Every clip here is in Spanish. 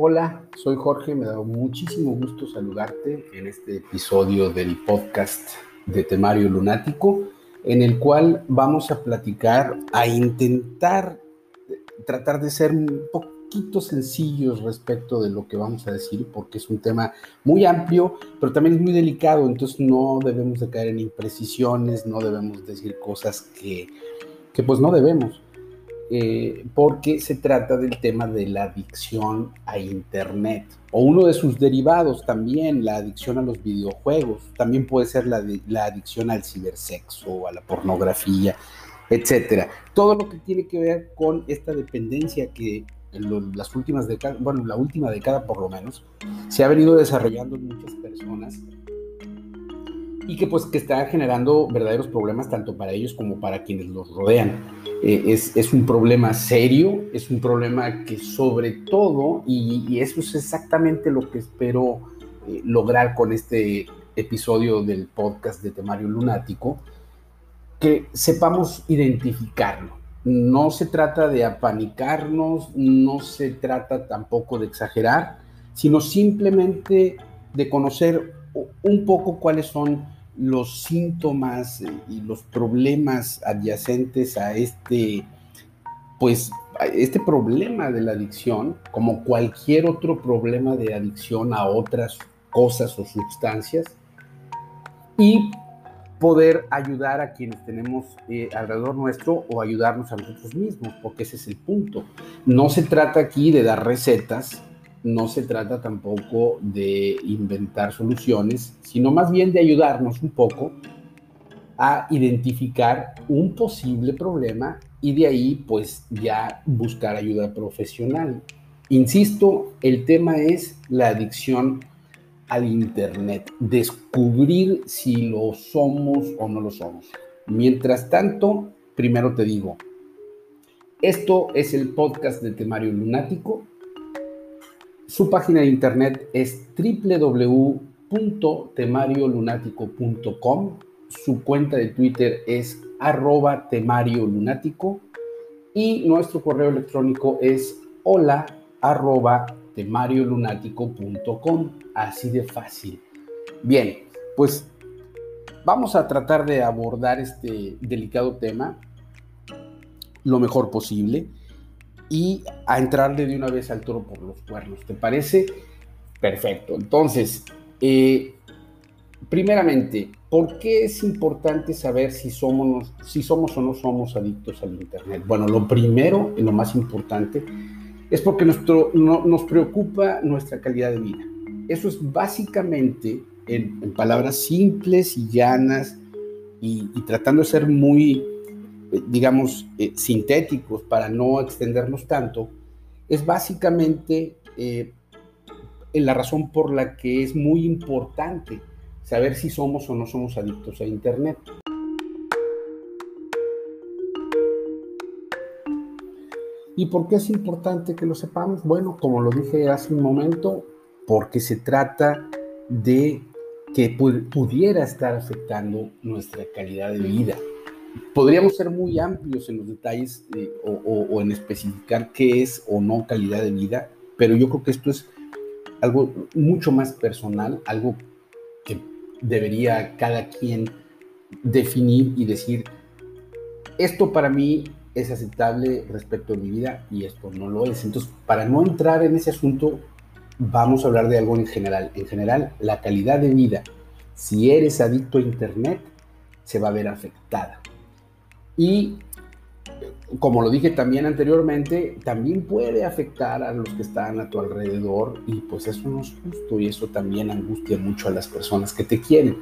Hola, soy Jorge, me da muchísimo gusto saludarte en este episodio del podcast de Temario Lunático, en el cual vamos a platicar, a intentar tratar de ser un poquito sencillos respecto de lo que vamos a decir, porque es un tema muy amplio, pero también es muy delicado, entonces no debemos de caer en imprecisiones, no debemos decir cosas que, que pues no debemos. Eh, porque se trata del tema de la adicción a Internet o uno de sus derivados también, la adicción a los videojuegos, también puede ser la, la adicción al cibersexo, a la pornografía, etcétera. Todo lo que tiene que ver con esta dependencia que en las últimas décadas, bueno, la última década por lo menos, se ha venido desarrollando en muchas personas y que pues que está generando verdaderos problemas tanto para ellos como para quienes los rodean. Eh, es, es, un problema serio, es un problema que sobre todo, y, eso es exactamente lo que espero eh, lograr con este episodio del podcast de Temario Lunático, que sepamos identificarlo. No se trata de apanicarnos, no se trata tampoco de exagerar, sino simplemente de conocer un poco cuáles son los síntomas eh, y los problemas adyacentes a este, pues, este problema de la adicción, como cualquier otro problema de adicción a otras cosas o sustancias, y poder ayudar a quienes tenemos eh, alrededor nuestro o ayudarnos a nosotros mismos, porque ese es el punto. No se trata aquí de dar recetas, no se trata tampoco de inventar soluciones, sino más bien de ayudarnos un poco a identificar un posible problema y de ahí pues ya buscar ayuda profesional. Insisto, el tema es la adicción al Internet, descubrir si lo somos o no lo somos. Mientras tanto, primero te digo, esto es el podcast de Temario Lunático, su página de internet es www.temariolunático.com. Su cuenta de Twitter es arroba temariolunático. Y nuestro correo electrónico es hola arroba temariolunático.com. Así de fácil. Bien, pues vamos a tratar de abordar este delicado tema lo mejor posible y a entrarle de una vez al toro por los cuernos. ¿Te parece? Perfecto. Entonces, eh, primeramente, ¿por qué es importante saber si somos, si somos o no somos adictos al Internet? Bueno, lo primero y lo más importante es porque nuestro, nos preocupa nuestra calidad de vida. Eso es básicamente, en, palabras simples y llanas, y tratando de ser muy digamos, eh, sintéticos para no extendernos tanto, es básicamente eh, la razón por la que es muy importante saber si somos o no somos adictos a Internet. ¿Y por qué es importante que lo sepamos? Bueno, como lo dije hace un momento, porque se trata de que pudiera estar afectando nuestra calidad de vida podríamos ser muy amplios en los detalles eh, o, en especificar qué es o no calidad de vida, pero yo creo que esto es algo mucho más personal, algo que debería cada quien definir y decir, esto para mí es aceptable respecto a mi vida y esto no lo es. Entonces, para no entrar en ese asunto, vamos a hablar de algo en general. En general, la calidad de vida, si eres adicto a Internet, se va a ver afectada. Y como lo dije también anteriormente, también puede afectar a los que están a tu alrededor y pues eso no es justo y eso también angustia mucho a las personas que te quieren.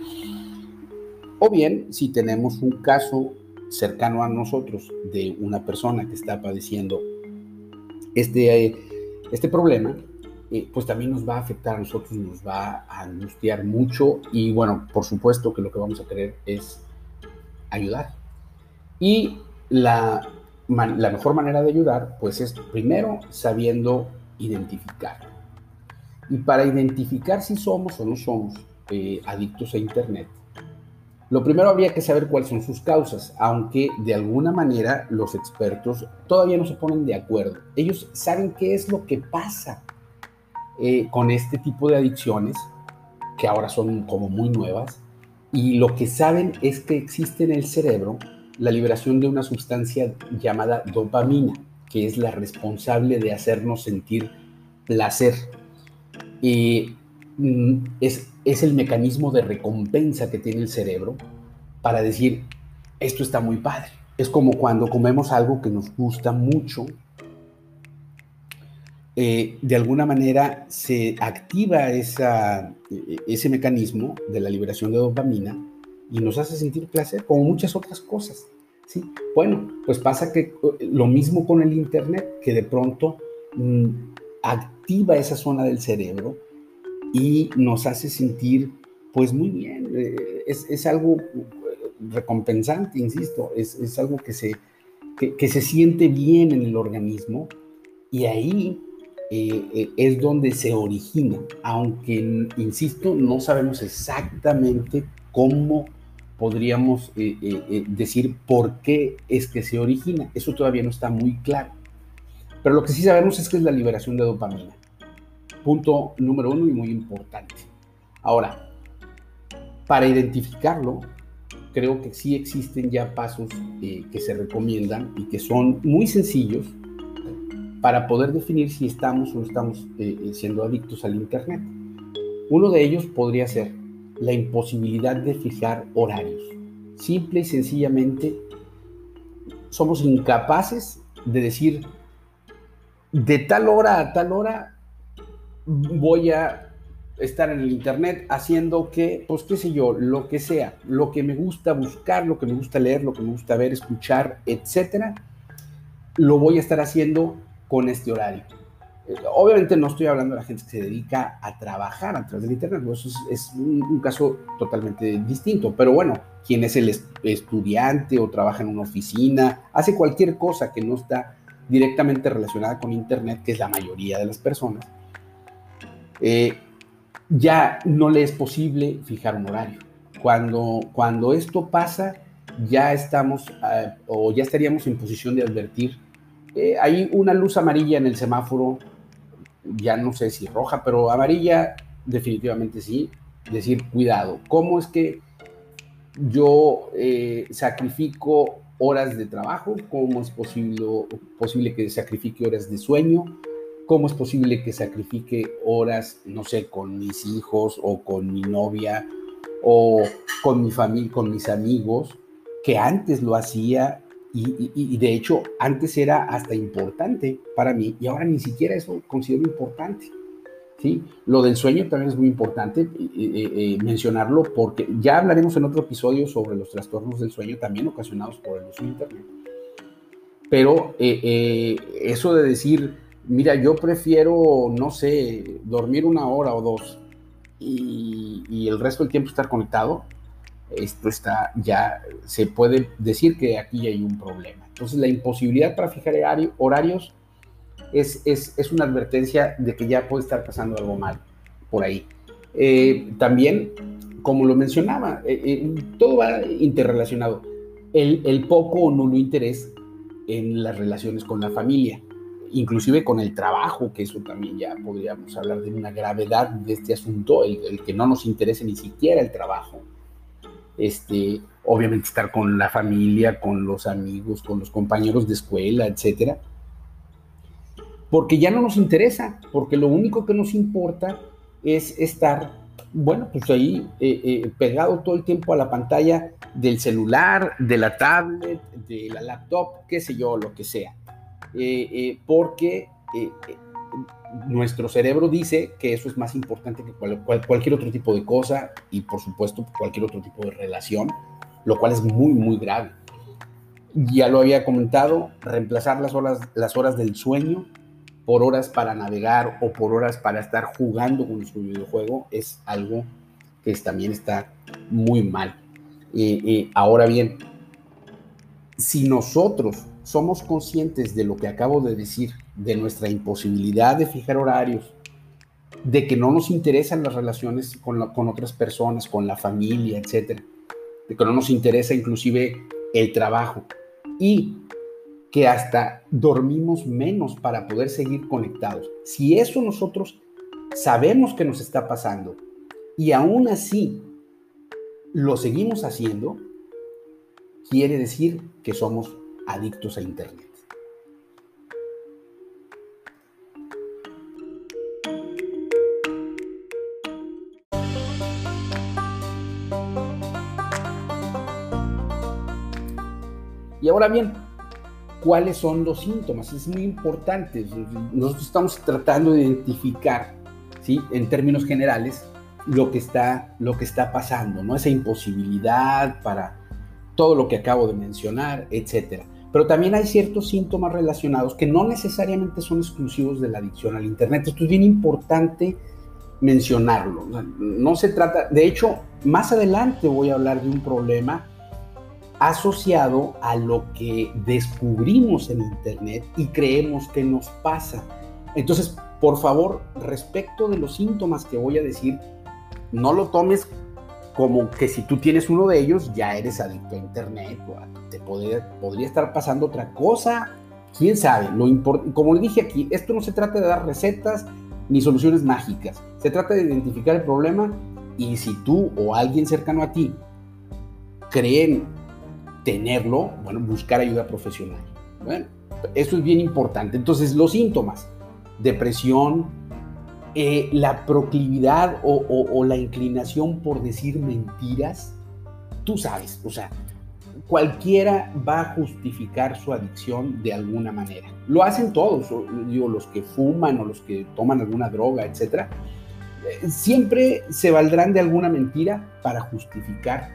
O bien, si tenemos un caso cercano a nosotros de una persona que está padeciendo este, este problema, eh, pues también nos va a afectar a nosotros, nos va a angustiar mucho y bueno, por supuesto que lo que vamos a querer es ayudar y la, mejor manera de ayudar, pues es primero sabiendo identificar. Y para identificar si somos o no somos eh, adictos a Internet, lo primero habría que saber cuáles son sus causas, aunque de alguna manera los expertos todavía no se ponen de acuerdo. Ellos saben qué es lo que pasa eh, con este tipo de adicciones, que ahora son como muy nuevas, y lo que saben es que existe en el cerebro la liberación de una sustancia llamada dopamina, que es la responsable de hacernos sentir placer. Mm, es, es el mecanismo de recompensa que tiene el cerebro para decir, esto está muy padre. Es como cuando comemos algo que nos gusta mucho, eh, de alguna manera se activa esa, e, ese mecanismo de la liberación de dopamina y nos hace sentir placer, como muchas otras cosas. ¿sí? Bueno, pues pasa que eh, lo mismo con el Internet, que de pronto mm, activa esa zona del cerebro y nos hace sentir, pues muy bien, eh, es, es, algo recompensante, insisto, es, es algo que se, que, que se siente bien en el organismo y ahí eh, eh, es donde se origina, aunque, insisto, no sabemos exactamente cómo podríamos eh, decir por qué es que se origina. Eso todavía no está muy claro. Pero lo que sí sabemos es que es la liberación de dopamina. Punto número uno y muy importante. Ahora, para identificarlo, creo que sí existen ya pasos que se recomiendan y que son muy sencillos para poder definir si estamos o no estamos eh, eh, siendo adictos al Internet. Uno de ellos podría ser la imposibilidad de fijar horarios. Simple y sencillamente somos incapaces de decir de tal hora a tal hora voy a estar en el internet haciendo que, pues qué sé yo, lo que sea, lo que me gusta buscar, lo que me gusta leer, lo que me gusta ver, escuchar, etcétera, lo voy a estar haciendo con este horario. Obviamente no estoy hablando de la gente que se dedica a trabajar a través del Internet, eso es, un, caso totalmente distinto, pero bueno, quien es el estudiante o trabaja en una oficina, hace cualquier cosa que no está directamente relacionada con Internet, que es la mayoría de las personas, eh, ya no le es posible fijar un horario. Cuando, cuando esto pasa, ya estamos eh, o ya estaríamos en posición de advertir eh, hay una luz amarilla en el semáforo, ya no sé si roja, pero amarilla definitivamente sí, decir cuidado. ¿Cómo es que yo eh, sacrifico horas de trabajo? ¿Cómo es posible, posible que sacrifique horas de sueño? ¿Cómo es posible que sacrifique horas, no sé, con mis hijos o con mi novia o con mi familia, con mis amigos, que antes lo hacía y, de hecho, antes era hasta importante para mí y ahora ni siquiera eso considero importante. ¿sí? Lo del sueño también es muy importante eh, eh, eh, mencionarlo porque ya hablaremos en otro episodio sobre los trastornos del sueño también ocasionados por el uso de Internet. Pero eso de decir, mira, yo prefiero, no sé, dormir una hora o dos y, y el resto del tiempo estar conectado, esto está ya, se puede decir que aquí hay un problema. Entonces la imposibilidad para fijar horarios es, es, una advertencia de que ya puede estar pasando algo mal por ahí. Eh, también, como lo mencionaba, eh, eh, todo va interrelacionado. El, el poco o nulo interés en las relaciones con la familia, inclusive con el trabajo, que eso también ya podríamos hablar de una gravedad de este asunto, el, el que no nos interese ni siquiera el trabajo este, obviamente estar con la familia, con los amigos, con los compañeros de escuela, etcétera. Porque ya no nos interesa, porque lo único que nos importa es estar, bueno, pues ahí eh, eh, pegado todo el tiempo a la pantalla del celular, de la tablet, de la laptop, qué sé yo, lo que sea. Eh, porque nuestro cerebro dice que eso es más importante que cualquier otro tipo de cosa y por supuesto cualquier otro tipo de relación, lo cual es muy, muy grave. Ya lo había comentado, reemplazar las horas, las horas del sueño por horas para navegar o por horas para estar jugando con su videojuego es algo que también está muy mal. y ahora bien, si nosotros somos conscientes de lo que acabo de decir, de nuestra imposibilidad de fijar horarios, de que no nos interesan las relaciones con, otras personas, con la familia, etcétera, de que no nos interesa inclusive el trabajo y que hasta dormimos menos para poder seguir conectados. Si eso nosotros sabemos que nos está pasando y aún así lo seguimos haciendo, quiere decir que somos adictos a Internet. Y ahora bien, ¿cuáles son los síntomas? Es muy importante. Nosotros estamos tratando de identificar, ¿sí? en términos generales, lo que está, lo que está pasando, ¿no? Esa imposibilidad para todo lo que acabo de mencionar, etcétera. Pero también hay ciertos síntomas relacionados que no necesariamente son exclusivos de la adicción al Internet. Esto es bien importante mencionarlo. No se trata, de hecho, más adelante voy a hablar de un problema asociado a lo que descubrimos en Internet y creemos que nos pasa. Entonces, por favor, respecto de los síntomas que voy a decir, no lo tomes como que si tú tienes uno de ellos ya eres adicto a Internet te podría, podría estar pasando otra cosa. ¿Quién sabe? Lo como le dije aquí, esto no se trata de dar recetas ni soluciones mágicas. Se trata de identificar el problema y si tú o alguien cercano a ti creen tenerlo, bueno, buscar ayuda profesional. Bueno, eso es bien importante. Entonces, los síntomas, depresión, eh, la proclividad o, la inclinación por decir mentiras, tú sabes, o sea, cualquiera va a justificar su adicción de alguna manera. Lo hacen todos, digo, los que fuman o los que toman alguna droga, etcétera. Eh, siempre se valdrán de alguna mentira para justificar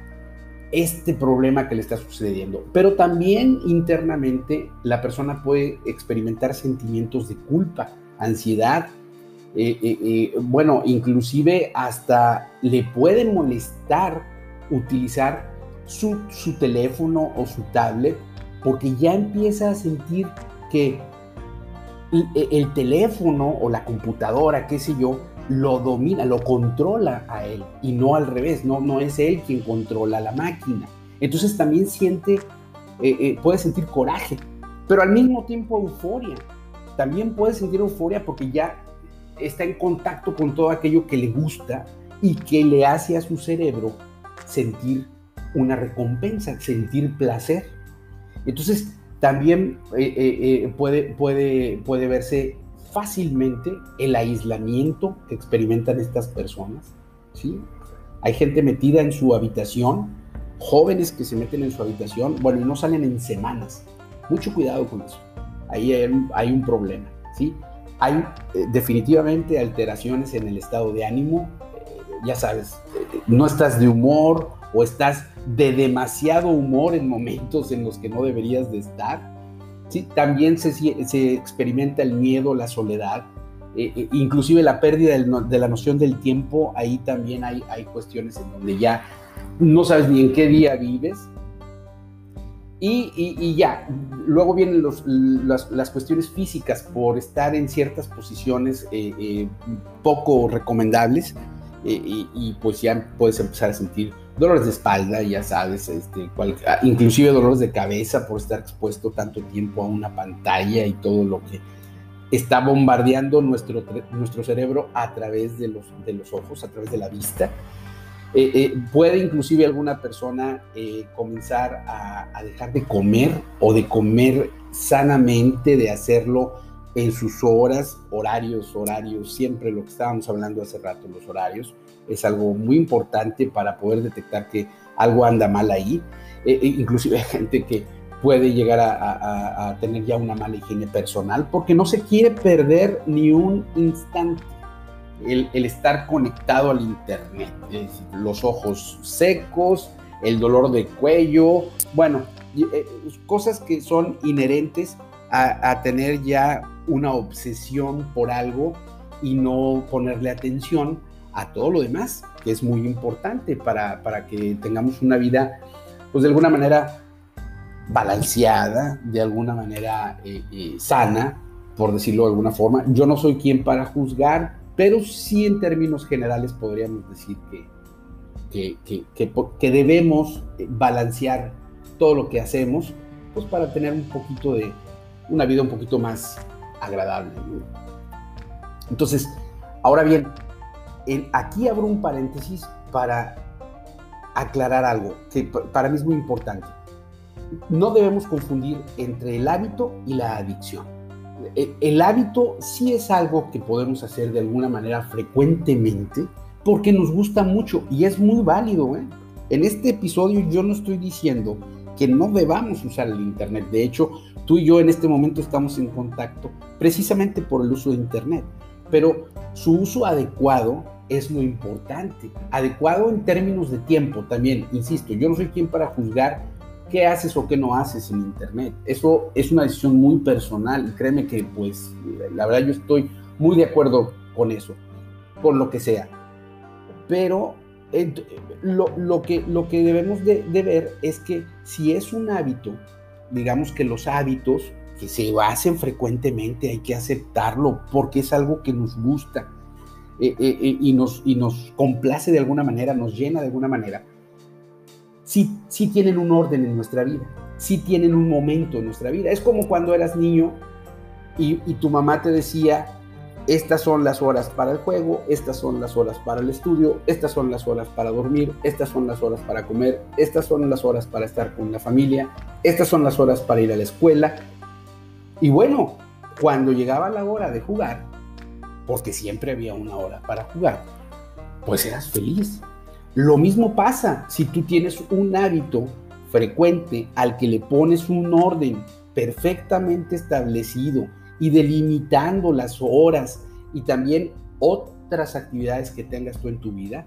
este problema que le está sucediendo. Pero también internamente la persona puede experimentar sentimientos de culpa, ansiedad, bueno, inclusive hasta le puede molestar utilizar su, teléfono o su tablet porque ya empieza a sentir que el teléfono o la computadora, qué sé yo, lo domina, lo controla a él y no al revés, no, no es él quien controla la máquina. Entonces también siente, eh, eh, puede sentir coraje, pero al mismo tiempo euforia. También puede sentir euforia porque ya está en contacto con todo aquello que le gusta y que le hace a su cerebro sentir una recompensa, sentir placer. Entonces también eh, puede, puede, puede verse fácilmente el aislamiento que experimentan estas personas. ¿sí? Hay gente metida en su habitación, jóvenes que se meten en su habitación, bueno, y no salen en semanas. Mucho cuidado con eso. Ahí hay, un problema. ¿sí? Hay eh, definitivamente alteraciones en el estado de ánimo. Eh, ya sabes, eh, no estás de humor o estás de demasiado humor en momentos en los que no deberías de estar ¿sí? También se, se experimenta el miedo, la soledad, eh, inclusive la pérdida de la noción del tiempo, ahí también hay, hay cuestiones en donde ya no sabes ni en qué día vives. Y, y, ya, luego vienen los, las, cuestiones físicas por estar en ciertas posiciones eh, poco recomendables y, y, pues ya puedes empezar a sentir dolores de espalda, ya sabes, este, ah, inclusive dolores de cabeza por estar expuesto tanto tiempo a una pantalla y todo lo que está bombardeando nuestro, nuestro cerebro a través de los, de los ojos, a través de la vista. Eh, eh, puede inclusive alguna persona eh, comenzar a, dejar de comer o de comer sanamente, de hacerlo en sus horas, horarios, horarios, siempre lo que estábamos hablando hace rato, los horarios, es algo muy importante para poder detectar que algo anda mal ahí. Inclusive hay gente que puede llegar a, tener ya una mala higiene personal porque no se quiere perder ni un instante el, estar conectado al Internet. los ojos secos, el dolor de cuello, bueno, eh, cosas que son inherentes a tener ya una obsesión por algo y no ponerle atención a todo lo demás, que es muy importante para, que tengamos una vida, pues de alguna manera balanceada, de alguna manera eh, eh, sana, por decirlo de alguna forma. Yo no soy quien para juzgar, pero sí en términos generales podríamos decir que, que, debemos balancear todo lo que hacemos, pues para tener un poquito de, una vida un poquito más agradable. Entonces, Ahora bien, aquí abro un paréntesis para aclarar algo que para mí es muy importante. No debemos confundir entre el hábito y la adicción. E, el hábito sí es algo que podemos hacer de alguna manera frecuentemente porque nos gusta mucho y es muy válido. ¿eh? En este episodio yo no estoy diciendo que no debamos usar el Internet. De hecho, tú y yo en este momento estamos en contacto precisamente por el uso de Internet. Pero su uso adecuado es lo importante. Adecuado en términos de tiempo también, insisto, yo no soy quien para juzgar qué haces o qué no haces en Internet. Eso es una decisión muy personal y créeme que pues la verdad yo estoy muy de acuerdo con eso, con lo que sea. Pero lo, que, lo que debemos de, ver es que si es un hábito, digamos que los hábitos que se hacen frecuentemente hay que aceptarlo porque es algo que nos gusta eh, eh, eh, y, nos, y nos complace de alguna manera, nos llena de alguna manera, sí, tienen un orden en nuestra vida, sí tienen un momento en nuestra vida. Es como cuando eras niño y tu mamá te decía, estas son las horas para el juego, estas son las horas para el estudio, estas son las horas para dormir, estas son las horas para comer, estas son las horas para estar con la familia, estas son las horas para ir a la escuela. Y bueno, cuando llegaba la hora de jugar, porque siempre había una hora para jugar, pues eras feliz. Lo mismo pasa si tú tienes un hábito frecuente al que le pones un orden perfectamente establecido y delimitando las horas y también otras actividades que tengas tú en tu vida,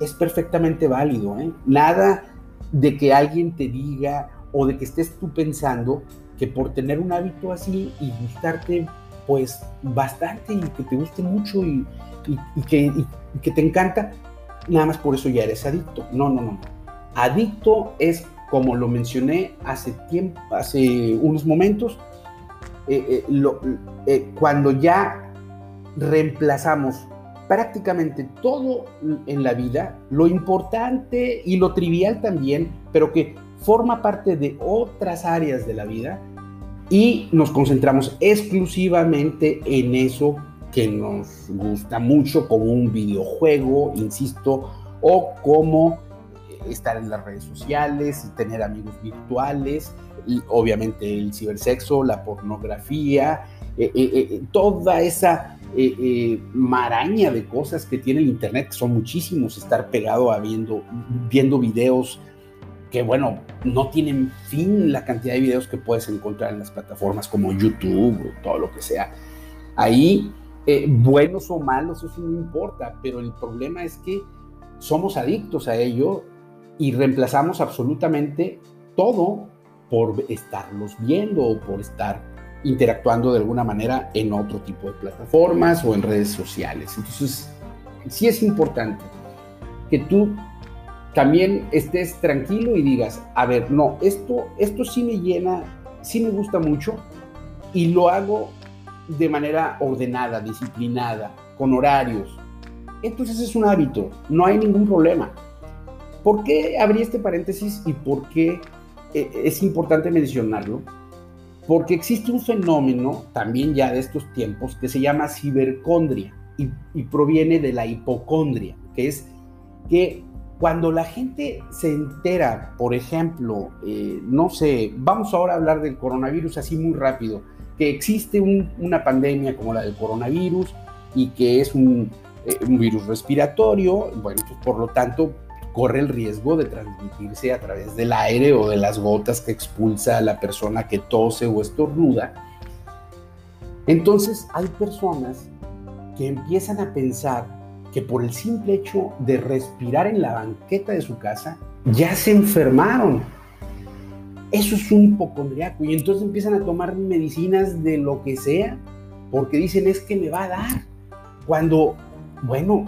es perfectamente válido. ¿eh? Nada de que alguien te diga o de que estés tú pensando que por tener un hábito así y gustarte pues bastante y que te guste mucho y, que, que, te encanta, nada más por eso ya eres adicto. No, no, no. Adicto es, como lo mencioné hace tiempo, hace unos momentos, eh, eh, eh, cuando ya reemplazamos prácticamente todo en la vida, lo importante y lo trivial también, pero que forma parte de otras áreas de la vida, y nos concentramos exclusivamente en eso que nos gusta mucho, como un videojuego, insisto, o como estar en las redes sociales tener amigos virtuales, obviamente el cibersexo, la pornografía, eh, eh, eh, toda esa maraña de cosas que tiene el Internet, que son muchísimos, estar pegado a viendo, viendo videos que bueno, no tienen fin la cantidad de videos que puedes encontrar en las plataformas como YouTube o todo lo que sea. Ahí, eh, buenos o malos, eso no importa, pero el problema es que somos adictos a ello y reemplazamos absolutamente todo por estarlos viendo o por estar interactuando de alguna manera en otro tipo de plataformas o en redes sociales. Entonces, sí es importante que tú también estés tranquilo y digas, a ver, no, esto, esto sí me llena, sí me gusta mucho y lo hago de manera ordenada, disciplinada, con horarios. Entonces es un hábito, no hay ningún problema. ¿Por qué abrí este paréntesis y por qué eh, es importante mencionarlo? Porque existe un fenómeno también ya de estos tiempos que se llama cibercondria y, proviene de la hipocondria, que es que cuando la gente se entera, por ejemplo, eh, no sé, vamos ahora a hablar del coronavirus así muy rápido, que existe una pandemia como la del coronavirus y que es un, eh, virus respiratorio, bueno, pues por lo tanto corre el riesgo de transmitirse a través del aire o de las gotas que expulsa la persona que tose o estornuda. Entonces hay personas que empiezan a pensar que por el simple hecho de respirar en la banqueta de su casa ya se enfermaron. Eso es un hipocondriaco y entonces empiezan a tomar medicinas de lo que sea porque dicen es que me va a dar. Cuando, bueno,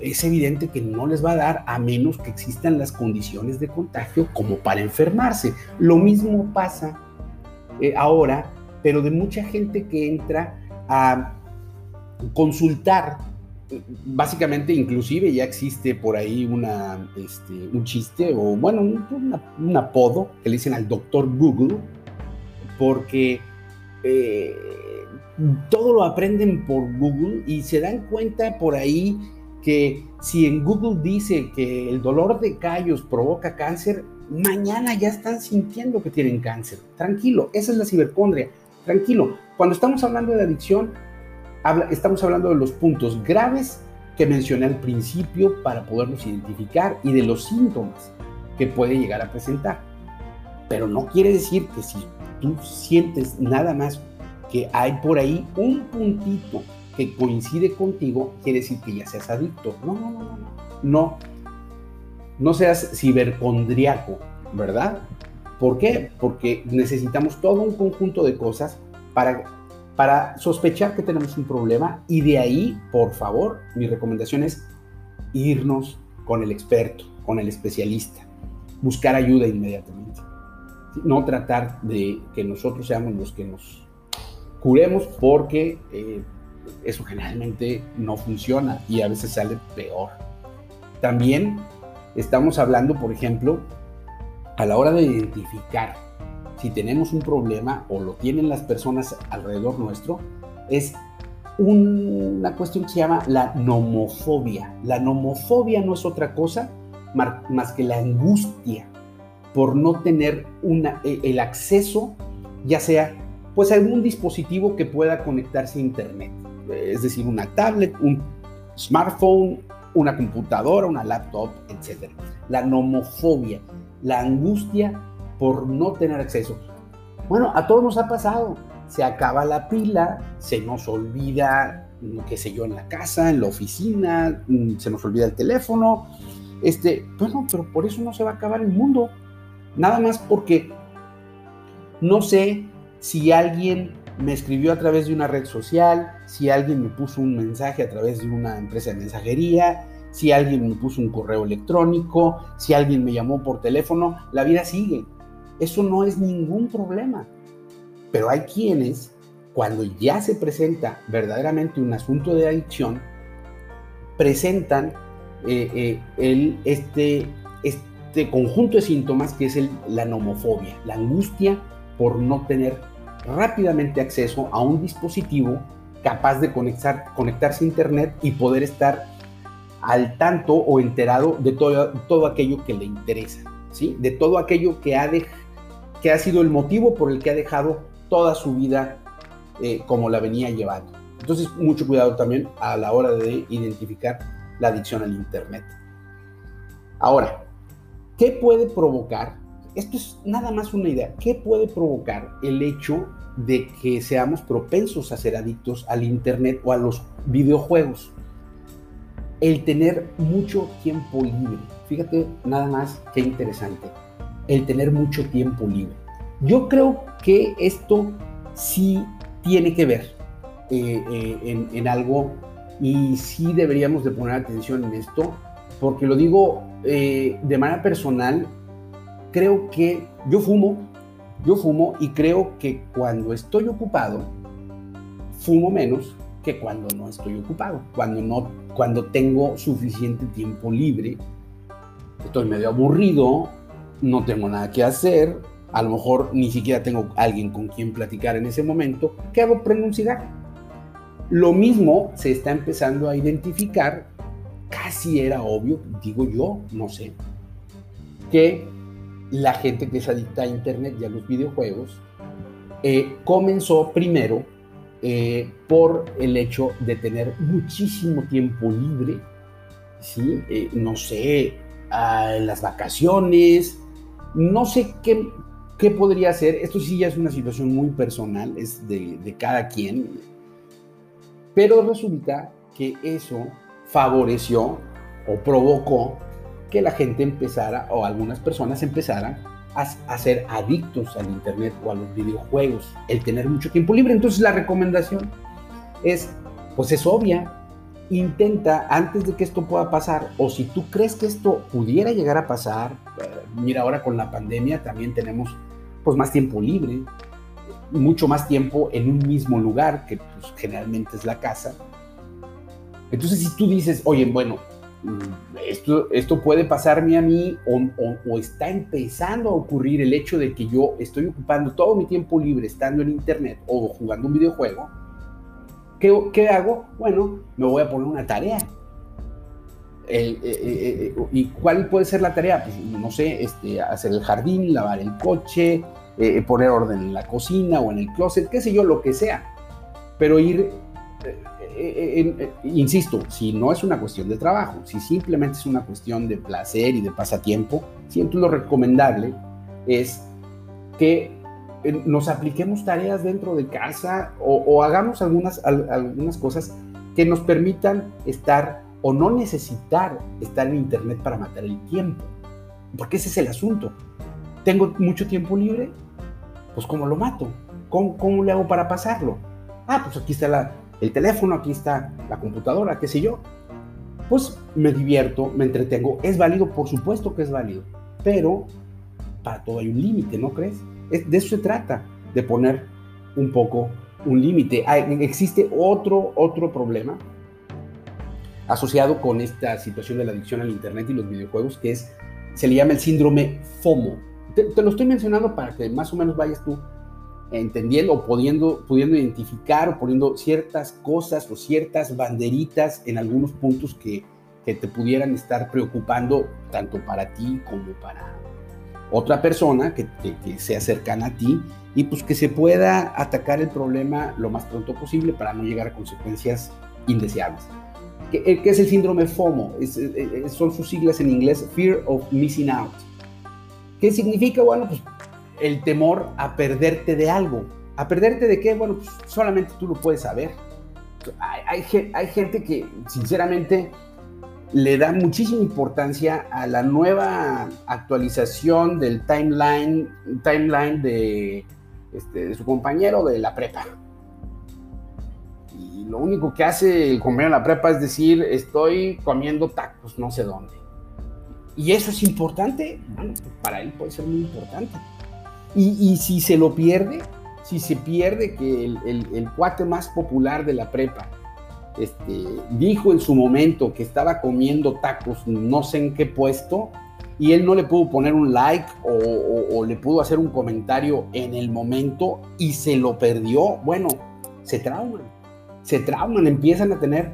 es evidente que no les va a dar a menos que existan las condiciones de contagio como para enfermarse. Lo mismo pasa eh, ahora, pero de mucha gente que entra a consultar básicamente inclusive ya existe por ahí una, este, un chiste o bueno, un, apodo que le dicen al doctor Google porque eh, todo lo aprenden por Google y se dan cuenta por ahí que si en Google dice que el dolor de callos provoca cáncer, mañana ya están sintiendo que tienen cáncer. Tranquilo, esa es la cibercondria. Tranquilo. Cuando estamos hablando de adicción, estamos hablando de los puntos graves que mencioné al principio para poderlos identificar y de los síntomas que puede llegar a presentar. Pero no quiere decir que si tú sientes nada más que hay por ahí un puntito que coincide contigo, quiere decir que ya seas adicto. No, no, no, no. No, no seas cibercondriaco, ¿verdad? ¿Por qué? Porque necesitamos todo un conjunto de cosas para, para sospechar que tenemos un problema y de ahí, por favor, mi recomendación es irnos con el experto, con el especialista, buscar ayuda inmediatamente. No tratar de que nosotros seamos los que nos curemos porque eh, eso generalmente no funciona y a veces sale peor. También estamos hablando, por ejemplo, a la hora de identificar si tenemos un problema o lo tienen las personas alrededor nuestro, es una cuestión que se llama la nomofobia. La nomofobia no es otra cosa más que la angustia por no tener una, e, el acceso, ya sea pues algún dispositivo que pueda conectarse a internet es decir, una tablet, un smartphone, una computadora, una laptop, etc. La nomofobia, la angustia por no tener acceso. Bueno, a todos nos ha pasado. Se acaba la pila, se nos olvida, qué sé yo, en la casa, en la oficina, mm, se nos olvida el teléfono. Este, bueno, pero por eso no se va a acabar el mundo. Nada más porque no sé si alguien me escribió a través de una red social, si alguien me puso un mensaje a través de una empresa de mensajería, si alguien me puso un correo electrónico, si alguien me llamó por teléfono, la vida sigue. Eso no es ningún problema. Pero hay quienes, cuando ya se presenta verdaderamente un asunto de adicción, presentan eh, eh, el, este, este conjunto de síntomas que es la nomofobia, la angustia por no tener rápidamente acceso a un dispositivo capaz de conectar, conectarse a Internet y poder estar al tanto o enterado de todo, todo aquello que le interesa, ¿sí? de todo aquello que ha, que ha sido el motivo por el que ha dejado toda su vida eh, como la venía llevando. Entonces, mucho cuidado también a la hora de identificar la adicción al Internet. Ahora, ¿qué puede provocar esto es nada más una idea. ¿Qué puede provocar el hecho de que seamos propensos a ser adictos al Internet o a los videojuegos? El tener mucho tiempo libre. Fíjate nada más qué interesante. El tener mucho tiempo libre. Yo creo que esto sí tiene que ver eh, eh, en, algo y sí deberíamos de poner atención en esto porque lo digo eh, de manera personal creo que yo fumo, yo fumo y creo que cuando estoy ocupado, fumo menos que cuando no estoy ocupado, cuando, no, cuando tengo suficiente tiempo libre, estoy medio aburrido, no tengo nada que hacer, a lo mejor ni siquiera tengo alguien con quien platicar en ese momento, ¿qué hago? Prendo. Lo mismo se está empezando a identificar, casi era obvio, digo yo, no sé, que la gente que es adicta a Internet y a los videojuegos eh, comenzó primero eh, por el hecho de tener muchísimo tiempo libre, ¿sí? Eh, no sé, en las vacaciones, no sé qué, qué podría ser, esto sí ya es una situación muy personal, es de, de cada quien, pero resulta que eso favoreció o provocó que la gente empezara o algunas personas empezaran a, ser adictos al Internet o a los videojuegos, el tener mucho tiempo libre. Entonces la recomendación es, pues es obvia, intenta antes de que esto pueda pasar, o si tú crees que esto pudiera llegar a pasar, eh, mira ahora con la pandemia también tenemos pues más tiempo libre, mucho más tiempo en un mismo lugar, que pues, generalmente es la casa. Entonces si tú dices, oye, bueno, mm, esto, esto puede pasarme a mí o, está empezando a ocurrir el hecho de que yo estoy ocupando todo mi tiempo libre estando en internet o jugando un videojuego. ¿Qué, qué hago? Bueno, me voy a poner una tarea. Eh, eh, eh, ¿Y cuál puede ser la tarea? Pues no sé, este, hacer el jardín, lavar el coche, poner orden en la cocina o en el closet, qué sé yo, lo que sea. Pero ir insisto, si no es una cuestión de trabajo, si simplemente es una cuestión de placer y de pasatiempo, siempre lo recomendable es que nos apliquemos tareas dentro de casa o, hagamos algunas, algunas cosas que nos permitan estar o no necesitar estar en Internet para matar el tiempo. Porque ese es el asunto. ¿Tengo mucho tiempo libre? Pues ¿cómo lo mato? ¿Cómo, cómo le hago para pasarlo? Ah, pues aquí está el teléfono, aquí está la computadora, qué sé yo. Pues me divierto, me entretengo. ¿Es válido? Por supuesto que es válido. Pero para todo hay un límite, ¿no crees? De eso se trata, de poner un poco un límite. Existe otro, otro problema asociado con esta situación de la adicción al Internet y los videojuegos, que es, se le llama el síndrome FOMO. te lo estoy mencionando para que más o menos vayas tú entendiendo o pudiendo, pudiendo identificar o poniendo ciertas cosas o ciertas banderitas en algunos puntos que, que te pudieran estar preocupando tanto para ti como para otra persona que, que, sea cercana a ti y pues que se pueda atacar el problema lo más pronto posible para no llegar a consecuencias indeseables. ¿Qué, eh, es el síndrome FOMO? Es, eh, eh, son sus siglas en inglés, Fear of Missing Out. ¿Qué significa? Bueno, pues el temor a perderte de algo. ¿A perderte de qué? Bueno, pues solamente tú lo puedes saber. Hay, hay, gente que sinceramente le da muchísima importancia a la nueva actualización del timeline, timeline de, este, de su compañero de la prepa. Y lo único que hace el compañero de la prepa es decir, estoy comiendo tacos, no sé dónde. Y eso es importante, bueno, para él puede ser muy importante. Y, si se lo pierde, si se pierde que el, cuate más popular de la prepa este, dijo en su momento que estaba comiendo tacos no sé en qué puesto y él no le pudo poner un like o, le pudo hacer un comentario en el momento y se lo perdió, bueno, se trauman, se trauman, empiezan a tener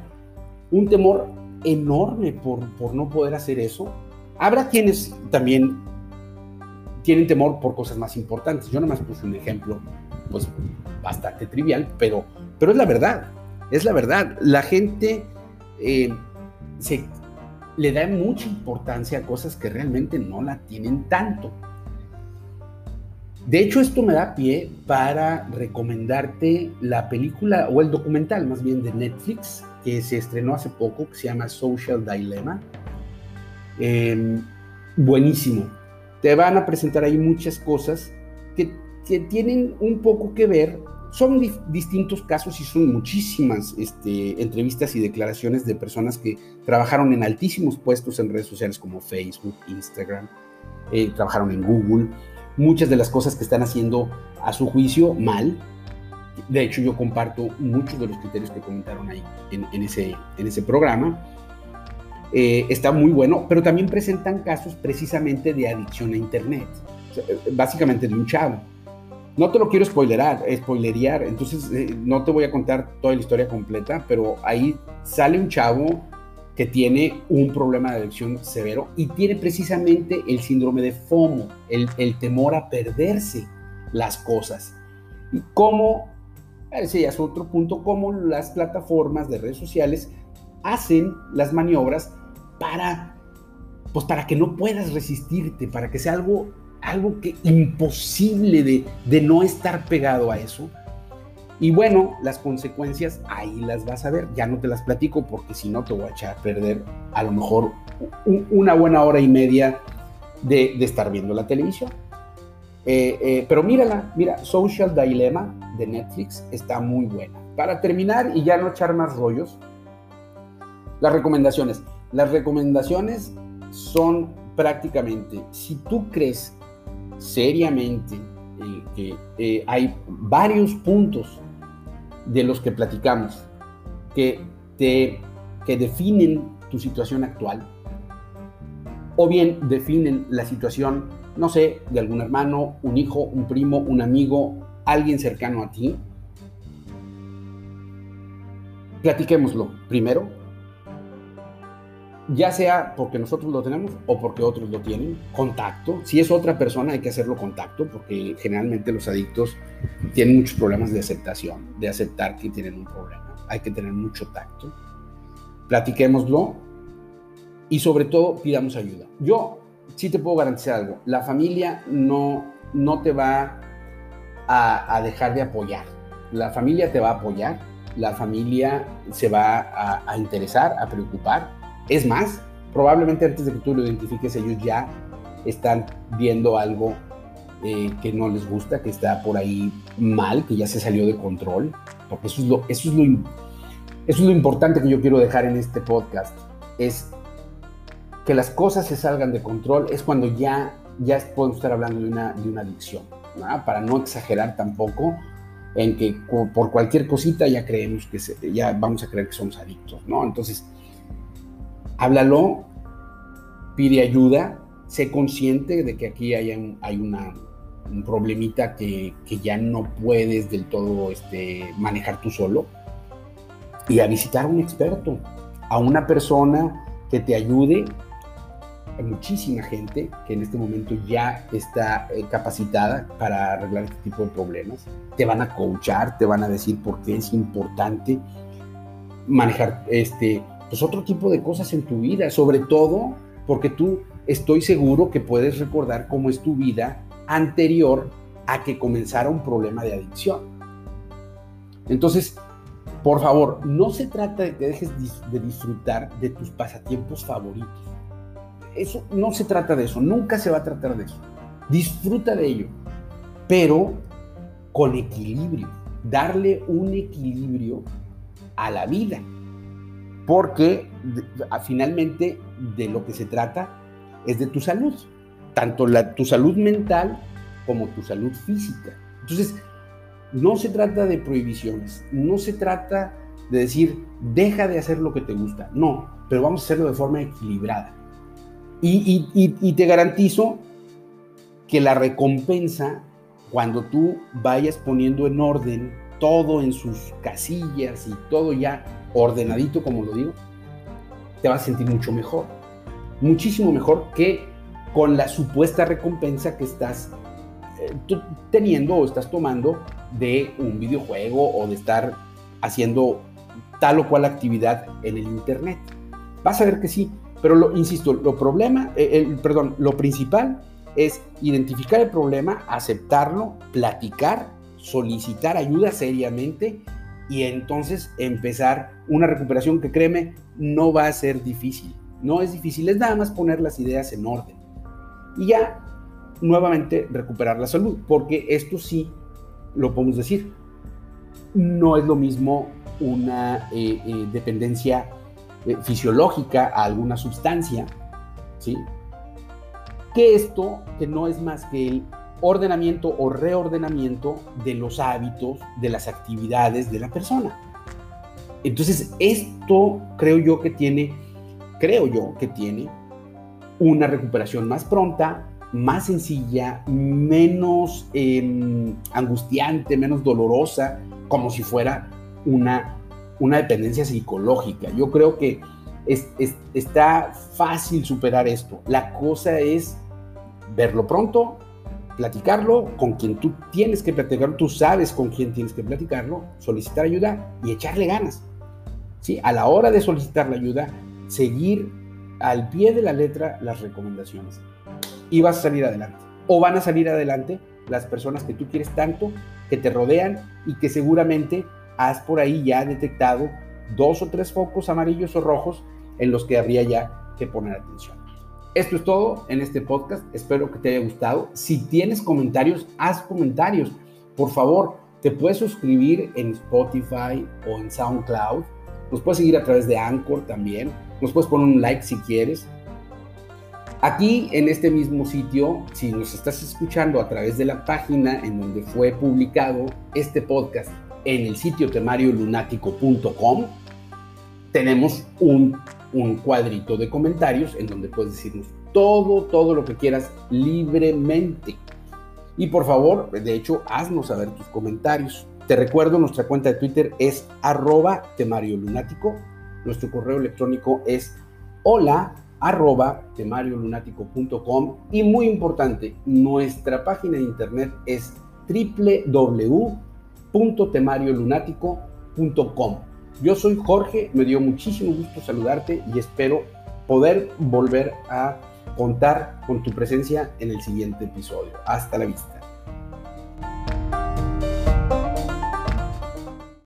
un temor enorme por, por no poder hacer eso. Habrá quienes también tienen temor por cosas más importantes. Yo nomás puse un ejemplo, pues bastante trivial, pero, pero es la verdad, es la verdad. La gente eh, se, le da mucha importancia a cosas que realmente no la tienen tanto. De hecho, esto me da pie para recomendarte la película o el documental más bien de Netflix que se estrenó hace poco, que se llama Social Dilemma. Em, buenísimo, te van a presentar ahí muchas cosas que, tienen un poco que ver. Son distintos casos y son muchísimas este, entrevistas y declaraciones de personas que trabajaron en altísimos puestos en redes sociales como Facebook, Instagram, eh, trabajaron en Google. Muchas de las cosas que están haciendo a su juicio mal. De hecho, yo comparto muchos de los criterios que comentaron ahí en, ese, en ese programa eh, está muy bueno, pero también presentan casos precisamente de adicción a Internet, eh, básicamente de un chavo. No te lo quiero spoilerar, spoilerear, entonces eh, no te voy a contar toda la historia completa, pero ahí sale un chavo que tiene un problema de adicción severo y tiene precisamente el síndrome de FOMO, el, el temor a perderse las cosas. Y cómo, ese ya es otro punto, cómo las plataformas de redes sociales hacen las maniobras para, pues para que no puedas resistirte, para que sea algo, algo que imposible de, de no estar pegado a eso. Y bueno, las consecuencias ahí las vas a ver. Ya no te las platico porque si no te voy a echar a perder a lo mejor una buena hora y media de, de estar viendo la televisión. Eh, eh, pero mírala, mira, Social Dilemma de Netflix está muy buena. Para terminar y ya no echar más rollos, las recomendaciones. Las recomendaciones son prácticamente, si tú crees seriamente eh, que eh, hay varios puntos de los que platicamos que, te, que definen tu situación actual, o bien definen la situación, no sé, de algún hermano, un hijo, un primo, un amigo, alguien cercano a ti. Platiquémoslo primero, ya sea porque nosotros lo tenemos o porque otros lo tienen, contacto. Si es otra persona hay que hacerlo contacto porque generalmente los adictos tienen muchos problemas de aceptación, de aceptar que tienen un problema. Hay que tener mucho tacto. Platiquémoslo y sobre todo pidamos ayuda. Yo sí te puedo garantizar algo, la familia no, no te va a, dejar de apoyar. La familia te va a apoyar, la familia se va a, a interesar, a preocupar es más, probablemente antes de que tú lo identifiques, ellos ya están viendo algo eh, que no les gusta, que está por ahí mal, que ya se salió de control, porque eso es lo, eso es lo, eso es lo importante que yo quiero dejar en este podcast, es que las cosas se salgan de control, es cuando ya, ya podemos estar hablando de una, de una adicción, para no exagerar tampoco en que por cualquier cosita ya creemos que ya vamos a creer que somos adictos, ¿no? Entonces, háblalo, pide ayuda, sé consciente de que aquí hay un, hay una, un problemita que, ya no puedes del todo este, manejar tú solo y a visitar a un experto, a una persona que te ayude. Hay muchísima gente que en este momento ya está eh, capacitada para arreglar este tipo de problemas. Te van a coachar, te van a decir por qué es importante manejar este, pues otro tipo de cosas en tu vida, sobre todo porque tú estoy seguro que puedes recordar cómo es tu vida anterior a que comenzara un problema de adicción. Entonces, por favor, no se trata de que dejes de disfrutar de tus pasatiempos favoritos. Eso no se trata de eso, nunca se va a tratar de eso. Disfruta de ello, pero con equilibrio, darle un equilibrio a la vida porque finalmente de lo que se trata es de tu salud, tanto la, tu salud mental como tu salud física. Entonces, no se trata de prohibiciones, no se trata de decir, deja de hacer lo que te gusta, no, pero vamos a hacerlo de forma equilibrada. Y, y te garantizo que la recompensa, cuando tú vayas poniendo en orden todo en sus casillas y todo ya ordenadito, como lo digo, te vas a sentir mucho mejor. Muchísimo mejor que con la supuesta recompensa que estás eh, teniendo o estás tomando de un videojuego o de estar haciendo tal o cual actividad en el Internet. Vas a ver que sí, pero lo, insisto, lo problema, eh, perdón, lo principal es identificar el problema, aceptarlo, platicar, solicitar ayuda seriamente y entonces empezar una recuperación que créeme no va a ser difícil. No es difícil, es nada más poner las ideas en orden. Y ya nuevamente recuperar la salud, porque esto sí lo podemos decir. No es lo mismo una eh, eh, dependencia eh, fisiológica a alguna sustancia, ¿sí? Que esto, que no es más que el ordenamiento o reordenamiento de los hábitos, de las actividades de la persona. Entonces, esto creo yo que tiene, creo yo que tiene una recuperación más pronta, más sencilla, menos em, angustiante, menos dolorosa, como si fuera una, una dependencia psicológica. Yo creo que está fácil superar esto. La cosa es verlo pronto, platicarlo con quien tú tienes que platicarlo, tú sabes con quién tienes que platicarlo, solicitar ayuda y echarle ganas. A la hora de solicitar la ayuda, seguir al pie de la letra las recomendaciones y vas a salir adelante. O van a salir adelante las personas que tú quieres tanto, que te rodean y que seguramente has por ahí ya detectado dos o tres focos amarillos o rojos en los que habría ya que poner atención. Esto es todo en este podcast. Espero que te haya gustado. Si tienes comentarios, haz comentarios. Por favor, te puedes suscribir en Spotify o en SoundCloud. Nos puedes seguir a través de Anchor también. Nos puedes poner un like si quieres. Aquí en este mismo sitio, si nos estás escuchando a través de la página en donde fue publicado este podcast en el sitio temariolunático.com, tenemos un un cuadrito de comentarios en donde puedes decirnos todo, todo lo que quieras libremente. Y por favor, de hecho, haznos saber tus comentarios. Te recuerdo, nuestra cuenta de Twitter es arroba temario lunático. Nuestro correo electrónico es hola arroba temariolunático.com y muy importante, nuestra página de internet es www.temariolunático.com. Yo soy Jorge, me dio muchísimo gusto saludarte y espero poder volver a contar con tu presencia en el siguiente episodio. Hasta la vista.